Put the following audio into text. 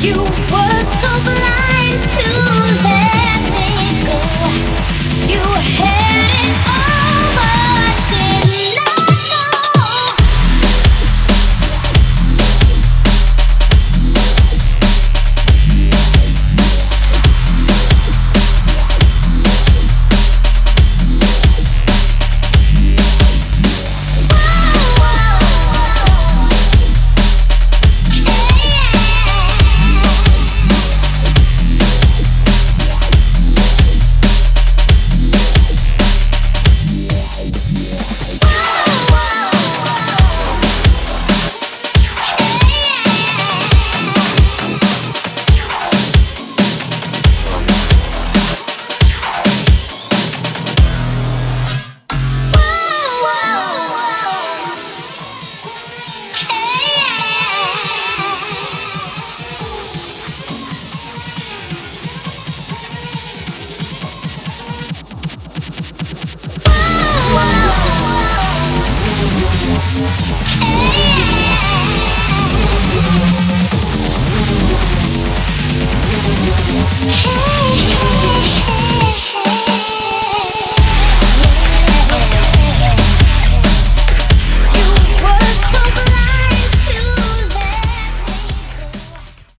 You were so blind to let me go. You Hey.